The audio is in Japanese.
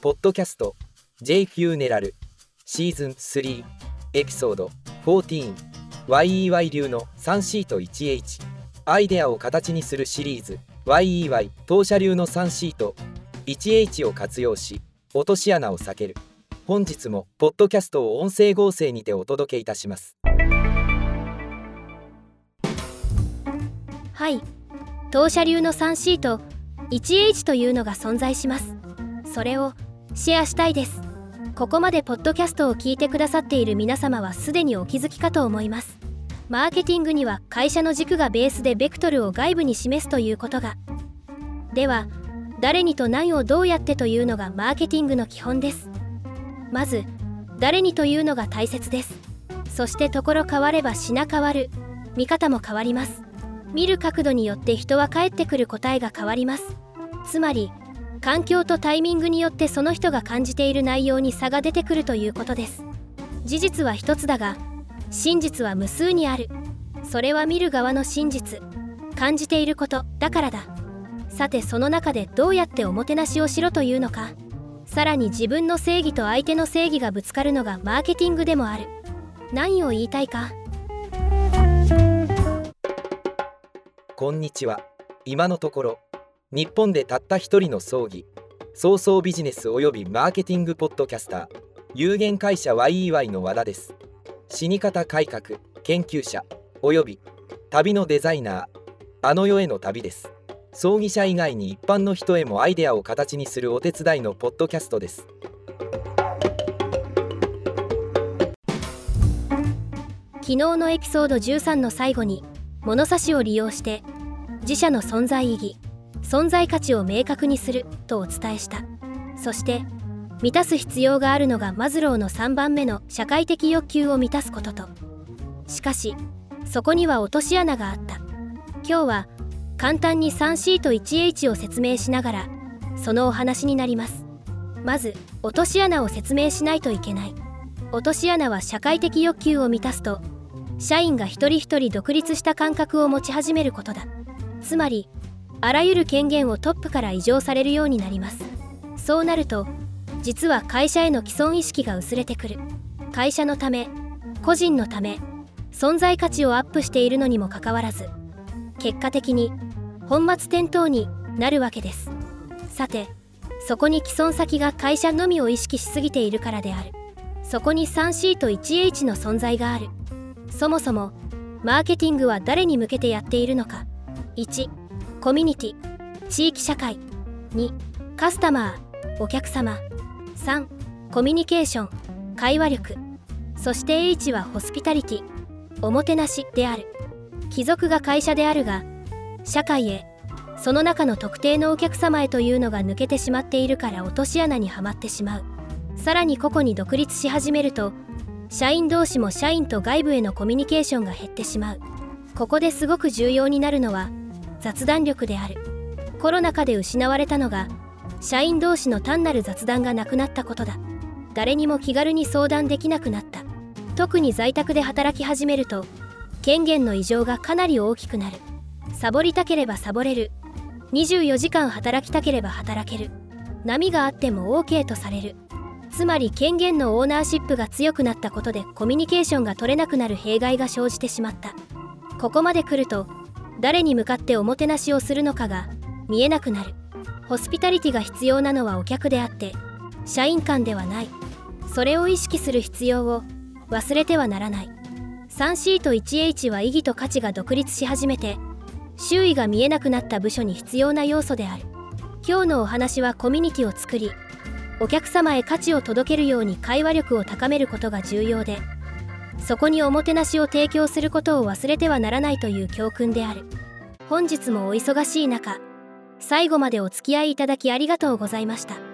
ポッドキャスト J フューネラルシーズン3エピソード 14YEY 流の 3C と 1H アイデアを形にするシリーズ YEY 当社流の 3C と 1H を活用し落とし穴を避ける。本日もポッドキャストを音声合成にてお届けいたします。はい。当社流の 3C と 1H というのが存在します。それをシェアしたいです。ここまでポッドキャストを聞いてくださっている皆様はすでにお気づきかと思います。マーケティングには会社の軸がベースでベクトルを外部に示すということが。では誰にと何をどうやってというのがマーケティングの基本です。まず誰にというのが大切です。そしてところ変われば品変わる。見方も変わります。見る角度によって人は返ってくる答えが変わります。つまり環境とタイミングによってその人が感じている内容に差が出てくるということです。事実は一つだが真実は無数にある。それは見る側の真実。感じていることだからだ。さてその中でどうやっておもてなしをしろというのか。さらに自分の正義と相手の正義がぶつかるのがマーケティングでもある。何を言いたいか。こんにちは。今のところ日本でたった一人の葬儀早々ビジネスおよびマーケティングポッドキャスター有限会社 YEY の和田です。死に方改革研究者および旅のデザイナーあの世への旅です。葬儀者以外に一般の人へもアイデアを形にするお手伝いのポッドキャストです。昨日のエピソード13の最後に物差しを利用して自社の存在意義存在価値を明確にするとお伝えした。そして満たす必要があるのがマズローの3番目の社会的欲求を満たすことと。しかしそこには落とし穴があった。今日は簡単に 3C と 1H を説明しながらそのお話になります。まず落とし穴を説明しないといけない。落とし穴は社会的欲求を満たすと社員が一人一人独立した感覚を持ち始めることだ。つまりあらゆる権限をトップから移譲されるようになります。そうなると実は会社への既存意識が薄れてくる。会社のため個人のため存在価値をアップしているのにもかかわらず結果的に本末転倒になるわけです。さてそこに既存先が会社のみを意識しすぎているからである。そこに 3C と 1H の存在がある。そもそもマーケティングは誰に向けてやっているのか。1コミュニティ地域社会。2カスタマーお客様。3コミュニケーション会話力。そして H はホスピタリティおもてなしである。貴族が会社であるが社会へその中の特定のお客様へというのが抜けてしまっているから落とし穴にはまってしまう。さらに個々に独立し始めると社員同士も社員と外部へのコミュニケーションが減ってしまう。ここですごく重要になるのは雑談力である。コロナ禍で失われたのが社員同士の単なる雑談がなくなったことだ。誰にも気軽に相談できなくなった。特に在宅で働き始めると権限の異常がかなり大きくなる。サボりたければサボれる。24時間働きたければ働ける。波があっても OK とされる。つまり権限のオーナーシップが強くなったことでコミュニケーションが取れなくなる弊害が生じてしまった。ここまで来ると誰に向かっておもてなしをするのかが見えなくなる。ホスピタリティが必要なのはお客であって社員間ではない。それを意識する必要を忘れてはならない。3C と 1H は意義と価値が独立し始めて周囲が見えなくなった部署に必要な要素である。今日のお話はコミュニティを作りお客様へ価値を届けるように会話力を高めることが重要でそこにおもてなしを提供することを忘れてはならないという教訓である。本日もお忙しい中最後までお付き合いいただきありがとうございました。